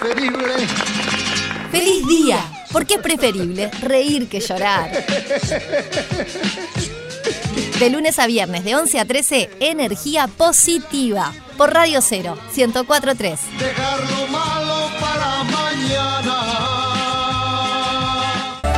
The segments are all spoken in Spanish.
preferible. ¡Feliz día! Porque es preferible reír que llorar. De lunes a viernes, de 11 a 13, energía positiva. Por Radio 0, 104.3. Dejar lo malo para mañana.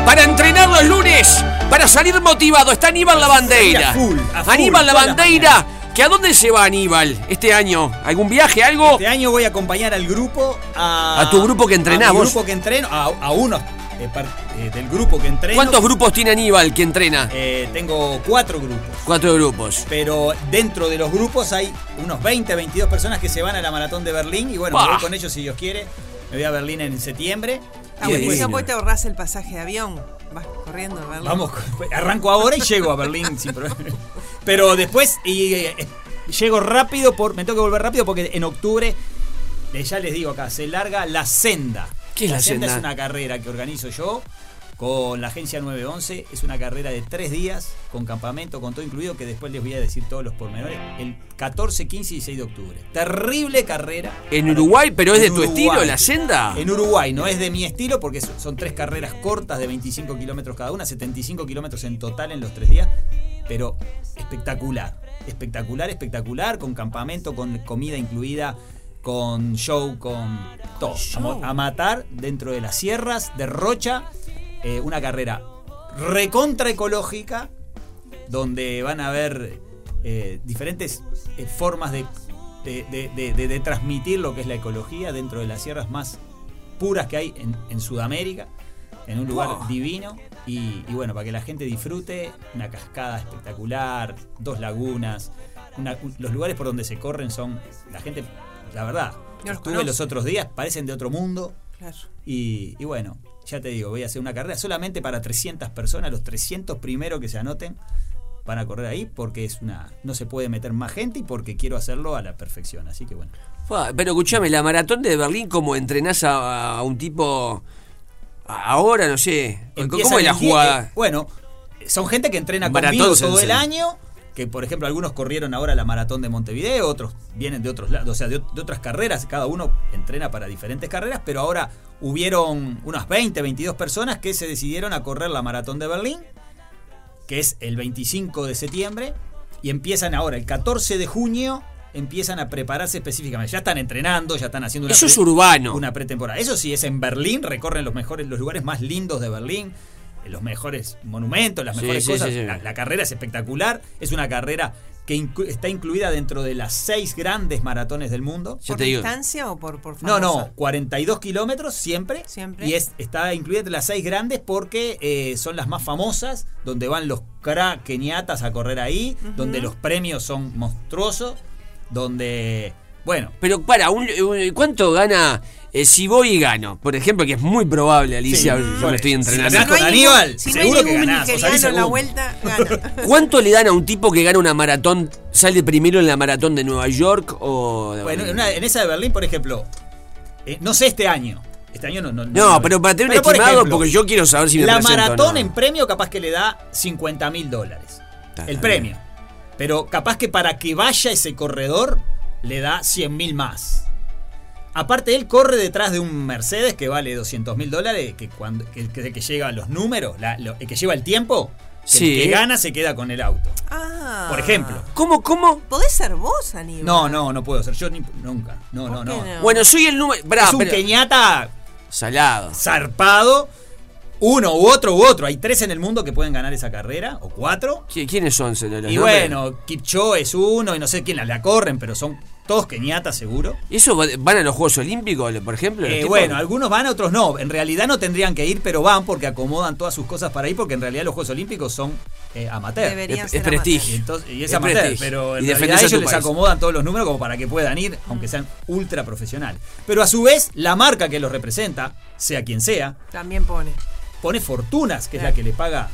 Para entrenar los lunes, para salir motivado, está Aníbal Lavandeira. A full, a full, Aníbal toda la Lavandeira, ¿que a dónde se va Aníbal este año? ¿Algún viaje, algo? Este año voy a acompañar al grupo a. A tu grupo que entrenás a mi grupo que entreno, a, a uno eh, par- eh, del grupo que entreno. ¿Cuántos grupos tiene Aníbal que entrena? Eh, tengo cuatro grupos. Cuatro grupos. Pero dentro de los grupos hay unos 20, 22 personas que se van a la maratón de Berlín. Y bueno, me voy con ellos si Dios quiere. Me voy a Berlín en septiembre. Ah, Y bueno, después- pues te ahorras el pasaje de avión. Vamos, arranco ahora y llego a Berlín sin problema. Pero después y, eh, eh, llego rápido, por, me tengo que volver rápido porque en octubre, eh, ya les digo acá, se larga la senda. ¿Qué es la senda? es una carrera que organizo yo con la agencia 911. Es una carrera de tres días, con campamento, con todo incluido, que después les voy a decir todos los pormenores. El 14, 15 y 16 de octubre. Terrible carrera. En Uruguay, pero es de tu estilo la senda. En Uruguay, no es de mi estilo porque son tres carreras cortas de 25 kilómetros cada una, 75 kilómetros en total en los tres días, pero espectacular, espectacular, espectacular, con campamento, con comida incluida, con show, con todo. A, mo- a matar dentro de las sierras de Rocha, eh, una carrera recontra ecológica, donde van a haber eh, diferentes eh, formas de, de- transmitir lo que es la ecología dentro de las sierras más puras que hay en, en Sudamérica, en un lugar divino. Y, y bueno, para que la gente disfrute, una cascada espectacular, dos lagunas, una- los lugares por donde se corren son, la gente, la verdad, No los estuve conoce. los otros días, parecen de otro mundo. Claro. Y, y bueno, ya te digo, voy a hacer una carrera solamente para 300 personas, los 300 primeros que se anoten van a correr ahí porque es una no se puede meter más gente y porque quiero hacerlo a la perfección, así que bueno. Pero escúchame, la maratón de Berlín, ¿cómo entrenás a, a un tipo ahora? No sé. Empieza ¿Cómo es la jugada? eh, bueno, son gente que entrena conmigo todo el año, que por ejemplo algunos corrieron ahora la maratón de Montevideo, otros vienen de otros lados, o sea, de, de otras carreras, cada uno entrena para diferentes carreras, pero ahora hubieron unas 20, 22 personas que se decidieron a correr la maratón de Berlín, que es el 25 de septiembre, y empiezan ahora, el 14 de junio, empiezan a prepararse específicamente. Ya están entrenando, ya están haciendo una, Eso es urbano. una pretemporada. Eso sí, es en Berlín, recorren los mejores, los lugares más lindos de Berlín, los mejores monumentos, las mejores sí, cosas. sí, sí. La, la carrera es espectacular, es una carrera que inclu- está incluida dentro de las seis grandes maratones del mundo. ¿Por te digo. distancia o por, por No, famosa? no, 42 kilómetros siempre. Siempre. Y es, está incluida entre las seis grandes porque eh, son las más famosas, donde van los crack keniatas a correr ahí, donde los premios son monstruosos, donde, bueno, Pero para, un- un- ¿cuánto gana eh, si voy y gano? Por ejemplo, que es muy probable, Alicia, Sí, yo me estoy. Si entrenando. no con Aníbal, si no hay seguro que ningún ganás, o en la segundo. vuelta, gana. ¿Cuánto le dan a un tipo que gana una maratón, sale primero en la maratón de Nueva York o de Bueno, en, una- en esa de Berlín, por ejemplo, eh, no sé este año. Este año no. No, No, pero para tener un por estimado, ejemplo, porque yo quiero saber si me La maratón no. en premio capaz que le da 50 mil dólares. Está, el está premio. Pero capaz que para que vaya ese corredor le da 100 mil más. Aparte, él corre detrás de un Mercedes que vale 200 mil dólares, que cuando que, que- que llega a los números, la- lo- el que lleva el tiempo, que Sí. el que gana se queda con el auto. Ah. Por ejemplo. ¿Cómo, cómo? Podés ser vos, Aníbal. No, no, no puedo ser. Yo ni- nunca. No, no, ¿Por no. Bueno, soy el número... Brá, es un pero- Kenyatta Salado. zarpado. Uno u otro u otro. Hay tres en el mundo que pueden ganar esa carrera, o cuatro. ¿Qui- ¿Quiénes son? los Y nombres? bueno, Kipcho es uno, y no sé quién la, la corren, pero son todos Kenyatta seguro. ¿Eso va- van a los Juegos Olímpicos, por ejemplo? Eh, bueno, algunos van, otros no. En realidad no tendrían que ir, pero van porque acomodan todas sus cosas para ir, porque en realidad los Juegos Olímpicos son eh, amateur. Deberían Es- ser es prestigio. Y, entonces- y es Es amateur, prestigio. pero en Y realidad ellos les país. acomodan todos los números como para que puedan ir, aunque sean ultra profesionales. Pero a su vez, la marca que los representa, sea quien sea, También pone. pone fortunas, que es la que le paga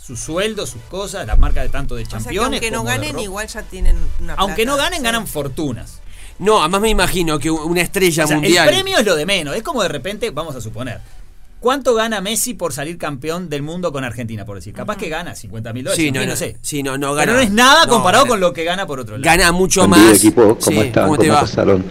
su sueldo, sus cosas, la marca de tanto de O sea que campeones. aunque no ganen, igual ya tienen una Aunque no ganen, sí. ganan fortunas. No, además me imagino que una estrella O sea, mundial... el premio es lo de menos. Es como de repente, vamos a suponer, ¿Cuánto gana Messi por salir campeón del mundo con Argentina, por decir? Capaz que gana 50 mil dólares. Sí, no, no, no, sé. sí, no, no Pero no es nada comparado con lo que gana por otro lado. Gana mucho más. equipo, ¿cómo Sí, están? ¿Cómo ¿Cómo, te va? pasaron?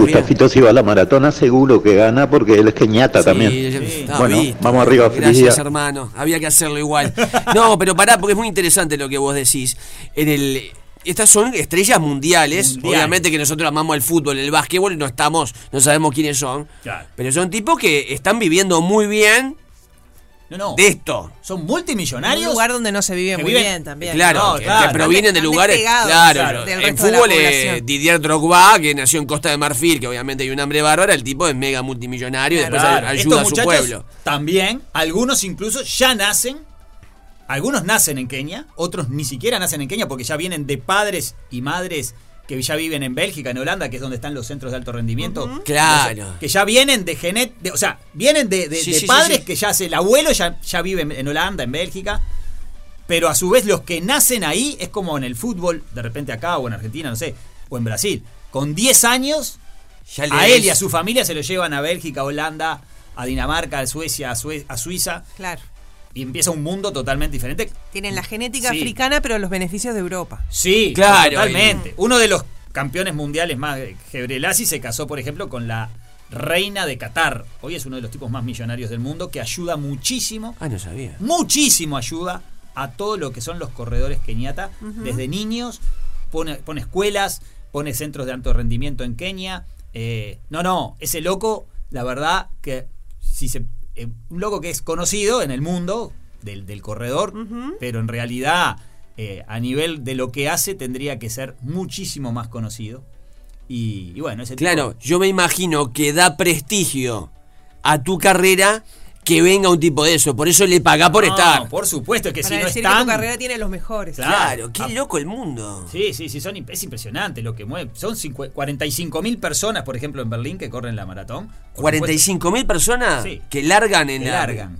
Gustafito si va a la maratona, seguro que gana porque él es queñata Sí, también. sí. Bueno, vamos arriba, feliz Gracias, día. hermano. Había que hacerlo igual. No, pero pará, porque es muy interesante lo que vos decís. En el. Estas son estrellas mundiales. Obviamente que nosotros amamos el fútbol, el básquetbol, y no estamos, no sabemos quiénes son. Claro. Pero son tipos que están viviendo muy bien No, no. de esto. Son En multimillonarios. un lugar donde no se vive muy viven- bien también. Claro, No, que, claro. que provienen de lugares. despegados, Claro, del en fútbol eh. Didier Drogba, que nació en Costa de Marfil, que obviamente hay un hambre bárbara, el tipo es mega multimillonario y después Claro, ayuda estos a su pueblo. También, algunos incluso ya nacen. Algunos nacen en Kenia, otros ni siquiera nacen en Kenia porque ya vienen de padres y madres que ya viven en Bélgica, en Holanda, que es donde están los centros de alto rendimiento. Claro. Que ya vienen de genet, de- o sea, vienen de, de- Sí, de sí, sí, padres sí. que ya hace el abuelo ya, ya vive en- Holanda, en Bélgica. Pero a su vez los que nacen ahí es como en el fútbol, de repente acá o en Argentina, no sé, o en Brasil. Con 10 años Ya le a él y a su familia se lo llevan a Bélgica, a Holanda, a Dinamarca, a Suecia, a, Sue- a Suiza. Claro. Y empieza un mundo totalmente diferente. Tienen la genética Sí. africana, pero los beneficios de Europa. Sí, Claro, totalmente. Uno de los campeones mundiales más, Gebrelasi, se casó, por ejemplo, con la reina de Qatar. Hoy es uno de los tipos más millonarios del mundo que ayuda muchísimo, Ah, no sabía. muchísimo ayuda a todo lo que son los corredores keniata. Desde niños, pone, pone escuelas, pone centros de alto rendimiento en Kenia. Eh, no, no, ese loco, la verdad que si se, eh, un loco que es conocido en el mundo del, del corredor, pero en realidad eh, a nivel de lo que hace tendría que ser muchísimo más conocido. Y, y bueno, ese tipo- Claro, yo me imagino que da prestigio a tu carrera que venga un tipo de eso. Por eso le paga por No, estar. Por supuesto, que Para si no decir están... que tu carrera tiene los mejores. Claro. Claro, qué Ah. loco el mundo. Sí, sí, sí, son, es impresionante lo que mueve. Son 45 mil personas, por ejemplo, en Berlín que corren la maratón. Por 45 mil personas Sí. que largan en que la. largan,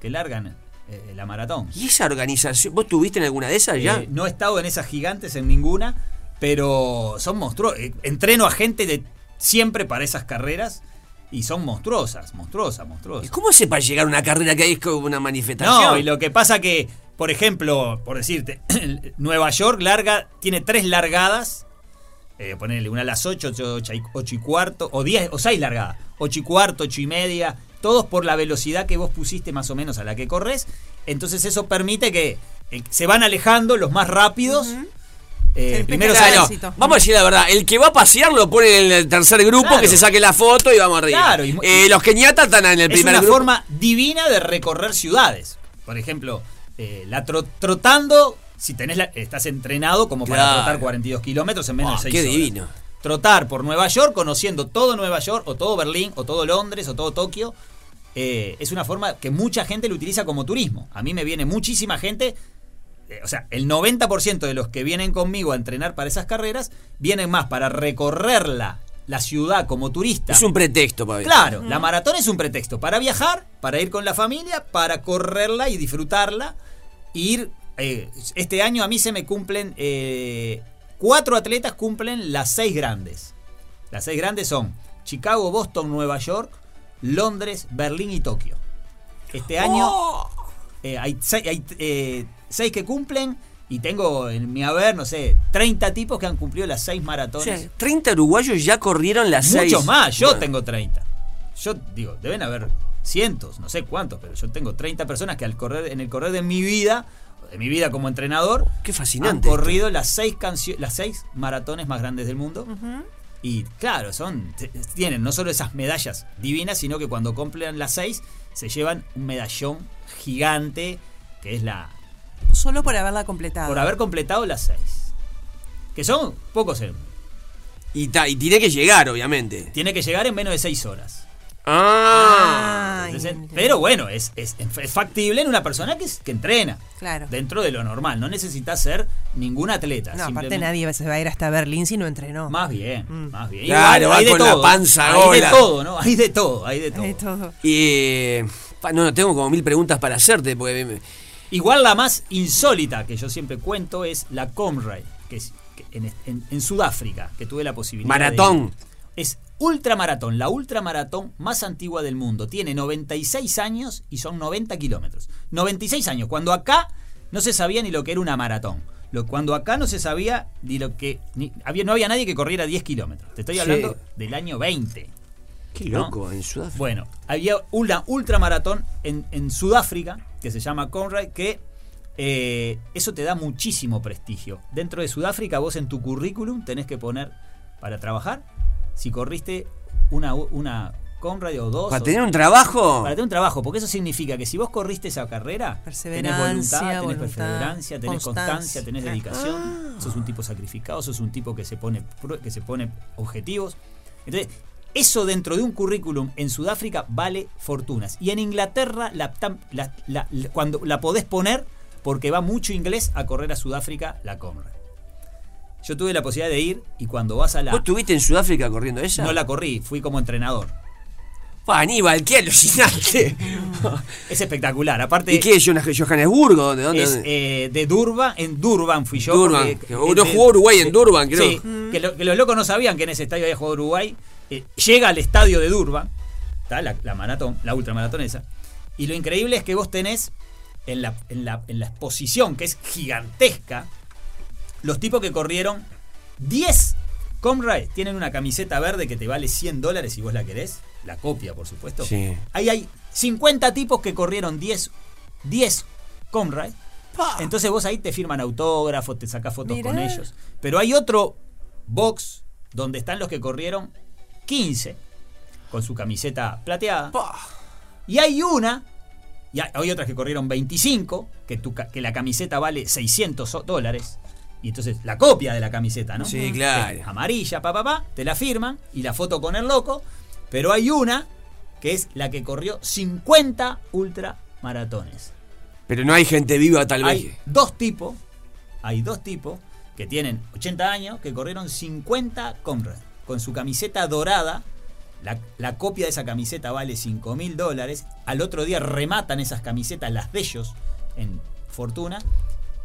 que largan eh, la maratón. ¿Y esa organización? ¿Vos tuviste en alguna de esas ya? Eh, no he estado en esas gigantes en ninguna, pero son monstruosas. entreno a gente de siempre para esas carreras y son monstruosas, monstruosas, ¿Y monstruosas. cómo hace para llegar a una carrera que hay como una manifestación? No, y lo que pasa que, por ejemplo, por decirte, Nueva York larga, tiene tres largadas. Eh, ponerle una a las 8, 8, y cuarto, o 10, o 6 largadas. 8 y cuarto, 8 y media. Todos por la velocidad que vos pusiste más o menos a la que corres. Entonces eso permite que eh, se van alejando los más rápidos. Primero Claro, Claro, salen- éxito. vamos a decir la verdad, el que va a pasear lo pone en el tercer grupo, Claro. que se saque la foto y vamos arriba. Claro, y Eh, los keniatas están en el es primer una grupo. forma divina de recorrer ciudades. Por ejemplo, eh, la tro- trotando, si tenés la- estás entrenado como para trotar 42 kilómetros en menos Ah, de 6 qué horas. divino. Trotar por Nueva York, conociendo todo Nueva York, o todo Berlín, o todo Londres, o todo Tokio, eh, es una forma que mucha gente lo utiliza como turismo. A mí me viene muchísima gente, eh, o sea, el 90% de los que vienen conmigo a entrenar para esas carreras, vienen más para recorrerla, la ciudad como turista. Es un pretexto, Pablo. Claro, la maratón es un pretexto para viajar, para ir con la familia, para correrla y disfrutarla. Ir, eh, este año a mí se me cumplen, eh, cuatro atletas cumplen las seis grandes. Las seis grandes son Chicago, Boston, Nueva York, Londres, Berlín y Tokio. Este año Oh. Eh, hay, seis, hay, eh, seis que cumplen y tengo en mi haber, no sé, 30 tipos que han cumplido las seis O maratones. sea, 30 uruguayos ya corrieron las seis. Muchos más, yo Bueno, tengo 30. Yo digo, deben haber cientos, no sé cuántos, pero yo tengo 30 personas que al correr, en el correr de mi vida, de mi vida como entrenador, Qué han fascinante. corrido las seis las seis maratones más grandes del mundo. Y claro, son tienen no solo esas medallas divinas, sino que cuando cumplen las seis se llevan un medallón gigante que es la Solo por haberla completado. por haber completado las seis. Que son pocos en. Y, ta- y tiene que llegar, obviamente. Tiene que llegar en menos de seis horas. Ah. Entonces, pero bueno, es, es, es factible en una persona que, que entrena. Claro. Dentro de lo normal. No necesitas ser ningún atleta. No, aparte nadie se va a ir hasta Berlín si no entrenó. Más bien, Mm. más bien. Claro, hay de con la todo. panza Hay de gola. todo, ¿no? Hay de todo, hay de todo. De todo. Y. eh, pa- no, tengo como mil preguntas para hacerte, porque. me- Igual la más insólita que yo siempre cuento es la Comrade, que es que en, en- en Sudáfrica, que tuve la posibilidad de Maratón. Es ultramaratón, la ultramaratón más antigua del mundo. Tiene 96 años y son 90 kilómetros. 96 años, cuando acá no se sabía ni lo que era una maratón. Cuando acá no se sabía ni lo que... Ni, había, no había nadie que corriera 10 kilómetros. Te estoy Sí. hablando del año 20. Qué ¿no? loco, en Sudáfrica. Bueno, había una ultramaratón en, en Sudáfrica que se llama Conrad, que eh, eso te da muchísimo prestigio. Dentro de Sudáfrica, vos en tu currículum tenés que poner para trabajar si corriste una, una Conrad o dos. Para o- tener un trabajo. para tener un trabajo, porque eso significa que si vos corriste esa carrera, tenés Perseverancia, voluntad, tenés voluntad, perseverancia, tenés constancia, constancia. tenés dedicación, sos un tipo sacrificado, sos un tipo que se pone que se pone objetivos. Entonces, eso dentro de un currículum en Sudáfrica vale fortunas. Y en Inglaterra la, tam- la- la- la- cuando la podés poner porque va mucho inglés a correr a Sudáfrica la Conrad. Yo tuve la posibilidad de ir y cuando vas a la ¿Vos estuviste en Sudáfrica corriendo esa? no la corrí, fui como entrenador. Pa, Aníbal, qué alucinante. Es espectacular. Aparte ¿Y qué es Johannes- Johannesburgo? ¿Dónde? dónde? es eh, de Durban, en Durban fui yo. Durban, porque- que no jugó Uruguay en Durban, creo. Sí, que, lo- que los locos no sabían que en ese estadio había jugado Uruguay. Eh, llega al estadio de Durban, ¿tá? La, la maratón, la ultramaratón esa. Y lo increíble es que vos tenés en la, en la, en la exposición, que es gigantesca, los tipos que corrieron 10 Comrade tienen una camiseta verde que te vale 100 dólares si vos la querés. La copia, por supuesto. Sí. Ahí hay 50 tipos que corrieron 10, 10 Comrade. Entonces vos ahí te firman autógrafos, te sacás fotos Mirá. con ellos. Pero hay otro box donde están los que corrieron 15 con su camiseta plateada. Y hay una, y hay, otras que corrieron 25, que, tu que la camiseta vale 600 so- dólares. Y entonces la copia de la camiseta, ¿no? Sí, claro. Es Amarilla, pa, pa, pa, te la firman y la foto con el loco. Pero hay una que es la que corrió 50 ultramaratones. Pero no hay gente viva tal vez. Hay dos tipos, hay dos tipos que tienen 80 años que corrieron 50 Conrad con su camiseta dorada. La, la copia de esa camiseta vale 5 mil dólares. Al otro día rematan esas camisetas, las de ellos, en fortuna.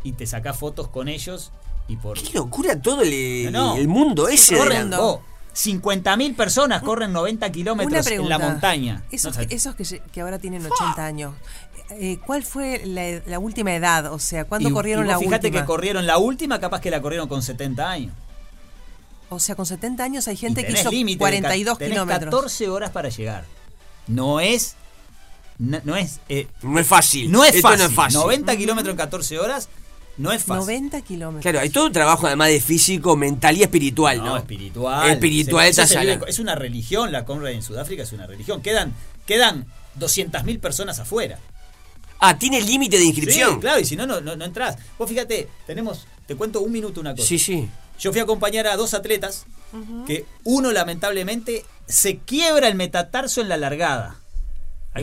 Y te sacás fotos con ellos. Y por. Qué locura todo el, No, el mundo ese. de corren, oh, 50.000 personas corren 90 Una kilómetros en la montaña. Esos, No, esos que, que ahora tienen 80 años, eh, ¿cuál fue la, la última edad? O sea, ¿cuándo y- corrieron y la fíjate última? que corrieron la última, capaz que la corrieron con 70 años. o sea, con 70 años hay gente que hizo límite de 42 ca- tenés kilómetros. 14 horas para llegar. No es. No, no es. eh, No es fácil. no es Esto fácil. no es fácil. 90 kilómetros en 14 horas no es fácil. 90 kilómetros. Claro, hay todo un trabajo además de físico, mental y espiritual, ¿no? No, espiritual. Espiritual, Se- se vive-. Es una religión, la Conrad en Sudáfrica es una religión. Quedan, quedan 200.000 personas afuera. Ah, tiene límite de inscripción. Sí, claro, y si no, no, no, no entras. Vos fíjate, tenemos, te cuento un minuto una cosa. Sí, sí. Yo fui a acompañar a dos atletas que uno lamentablemente se quiebra el metatarso en la largada.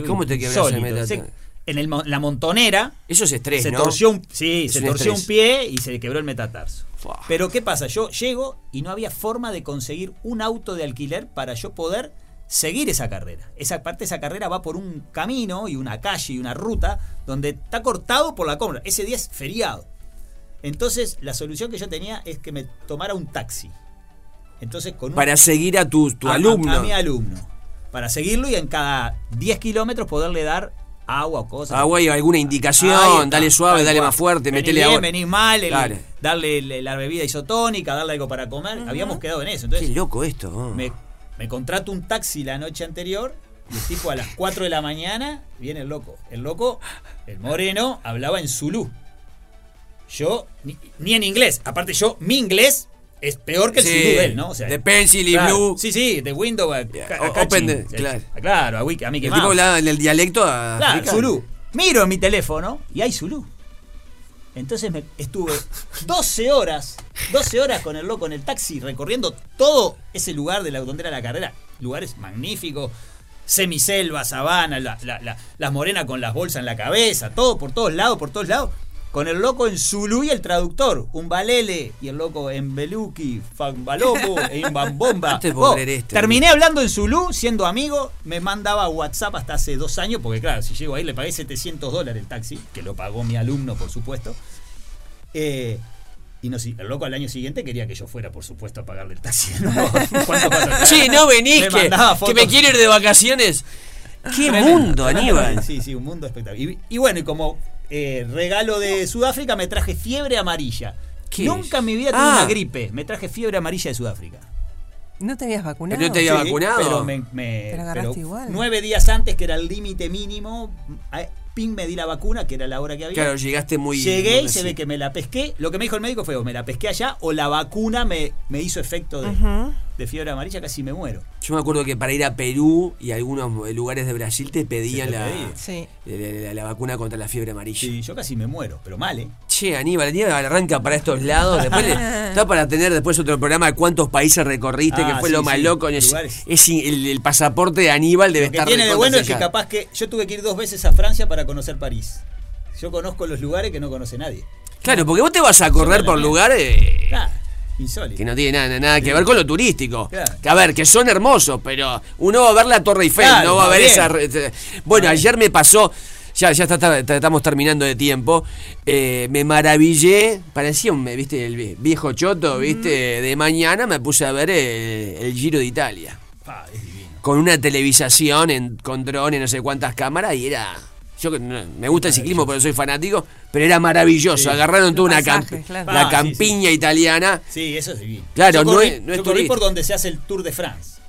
¿Cómo te quiebras el metatarso? En el la montonera Eso es estrés, se ¿no? torció un, sí, Es se un torció estrés. un pie y se quebró el metatarso. Fua. Pero ¿qué pasa? Yo llego y no había forma de conseguir un auto de alquiler para yo poder seguir esa carrera. Esa parte de esa carrera va por un camino y una calle y una ruta donde está cortado por la compra. Ese día es feriado. Entonces, la solución que yo tenía es que me tomara un taxi. Entonces, con un Para seguir a tu, tu a- a- alumno. A, mi alumno. Para seguirlo y en cada 10 kilómetros poderle dar agua o cosas. Agua y alguna indicación, está, dale suave, dale cual. más fuerte, Vení metele bien, agua. Venís mal, el- Claro. darle el- la bebida isotónica, darle algo para comer. Habíamos quedado en eso. Qué Entonces, loco esto. oh. me, me contrato un taxi la noche anterior y el tipo a las 4 de la mañana viene el loco. El loco, el moreno, hablaba en zulú. Yo, ni, ni en inglés. Aparte, yo, mi inglés es peor que el Sí, zulú ¿no? O sea, de pencil y claro, blue. Sí, sí, de window a, a- a open Sí, claro. Claro, a, Wiki- a Mickey El tipo hablaba en el dialecto a Claro. Zulú. Miro en mi teléfono y hay Zulú. Entonces me estuve 12 horas, 12 horas con el loco en el taxi recorriendo todo ese lugar de la donde era la carrera. Lugares magníficos, semiselva, sabana, la- la- la- las morenas con las bolsas en la cabeza, todo por todos lados, por todos lados. Con el loco en Zulú y el traductor, un balele y el loco en Beluki, Fambalopo e Imbambomba. Oh, terminé hablando en Zulú, siendo amigo, me mandaba WhatsApp hasta hace dos años, porque claro, si llego ahí le pagué 700 dólares el taxi, que lo pagó mi alumno, por supuesto. Eh, Y no, el loco al año siguiente quería que yo fuera, por supuesto, a pagarle el taxi. ¿no? ¿Cuánto pasa? Che, no venís, Me que, me quiero ir de vacaciones. ¡Qué mundo. Aníbal! Sí, sí, un mundo espectacular. Y, y bueno, y como eh, regalo de Sudáfrica me traje fiebre amarilla. ¿Qué Nunca es? en mi vida tuve Ah. una gripe. Me traje fiebre amarilla de Sudáfrica. ¿No te habías vacunado? Pero no te había Sí, vacunado. Pero me, me- Te la agarraste pero igual. nueve días antes, que era el límite mínimo, a- ping me di la vacuna, que era la hora que había. Claro, llegaste muy. Llegué y muy se ve que me la pesqué. Lo que me dijo el médico fue o me la pesqué allá o la vacuna me, me hizo efecto de, Ujú. De fiebre amarilla, casi me muero. Yo me acuerdo que para ir a Perú y a algunos lugares de Brasil te pedían te la. Sí. la, la- la vacuna contra la fiebre amarilla. Sí, yo casi me muero, pero mal, ¿eh? Che, Aníbal, Aníbal arranca para estos lados. Después le- está para tener después otro programa de cuántos países recorriste, Ah, que fue sí, lo más sí, loco. Es, lugares. es el, el pasaporte de Aníbal debe Lo que estar tiene de bueno es que capaz que yo tuve que ir dos veces a Francia para conocer París. Yo conozco los lugares que no conoce nadie. Claro, porque vos te vas a correr por lugares Claro, insólito. que no tiene nada, nada que ver con lo turístico. Claro. Que a ver, que son hermosos, pero uno va a ver la Torre Eiffel, Claro, no va a ver bien. esa. te- Bueno, bien. ayer me pasó. Ya, ya está- está- está- estamos terminando de tiempo. eh, me maravillé. Parecía un, viste, el vie- viejo choto, viste. De mañana me puse a ver el, el Giro de Italia. Ah. Con una televisación, en, con drones, no sé cuántas cámaras, y era. Yo me gusta el ciclismo porque soy fanático, pero era maravilloso. Sí. Agarraron toda una Pasaje, camp- claro. la Ah, sí, campiña italiana. Sí, eso es divino. Claro, yo no es- no es yo corrí turista. por donde se hace el Tour de France.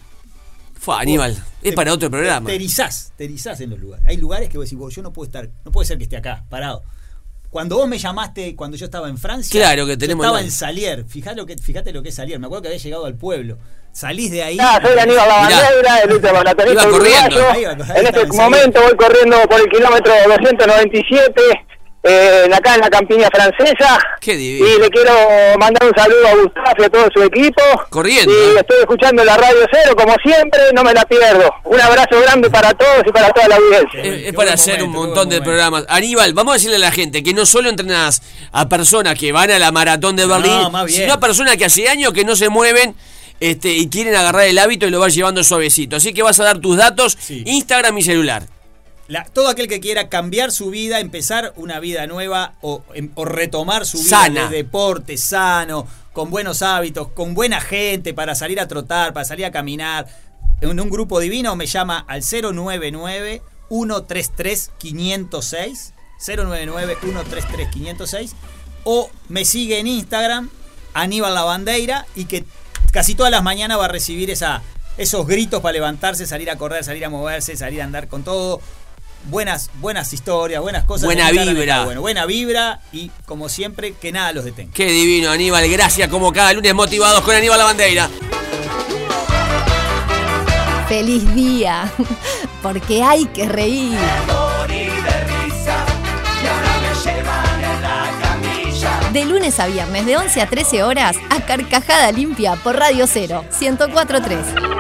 Fue, Aníbal, es para otro programa. Te erizás, te erizás en los lugares. Hay lugares que vos decís, vos, yo no puedo estar, no puede ser que esté acá, parado. Cuando vos me llamaste, cuando yo estaba en Francia, Claro que yo tenemos estaba en Salier. Fijate lo, que, fíjate lo que es Salier. Me acuerdo que había llegado al pueblo. Salís de ahí. Ah, soy Aníbal Lavandeira, el ultramaratonista Iba corriendo. uruguayo. En este en momento voy corriendo por el kilómetro 297, eh, acá en la campiña francesa. Qué divino. Y le quiero mandar un saludo a Gustavo y a todo su equipo. Corriendo, Y ¿eh? estoy escuchando la Radio Cero, como siempre, no me la pierdo. Un abrazo grande para todos y para toda la audiencia. Es, para hacer momento, un montón de momento. programas. Aníbal, vamos a decirle a la gente que no solo entrenas a personas que van a la maratón de No, Berlín, bien. sino a personas que hace años que no se mueven este, y quieren agarrar el hábito y lo vas llevando suavecito. Así que vas a dar tus datos, Sí. Instagram y celular. La- todo aquel que quiera cambiar su vida, empezar una vida nueva o, em- o retomar su vida Sana. de deporte sano, con buenos hábitos, con buena gente para salir a trotar, para salir a caminar, en un grupo divino me llama al 099 133 506 099 133 506 o me sigue en Instagram Aníbal Lavandeira y que casi todas las mañanas va a recibir esa, esos gritos para levantarse, salir a correr, salir a moverse, salir a andar con todo. Buenas, buenas historias, buenas cosas. Buena vibra. Bueno, buena vibra y como siempre que nada los detenga. Qué divino, Aníbal. Gracias como cada lunes motivados con Aníbal La Bandeira. ¡Feliz día! Porque hay que reír. De lunes a viernes, de 11 a 13 horas, a Carcajada Limpia por Radio 0, 1043.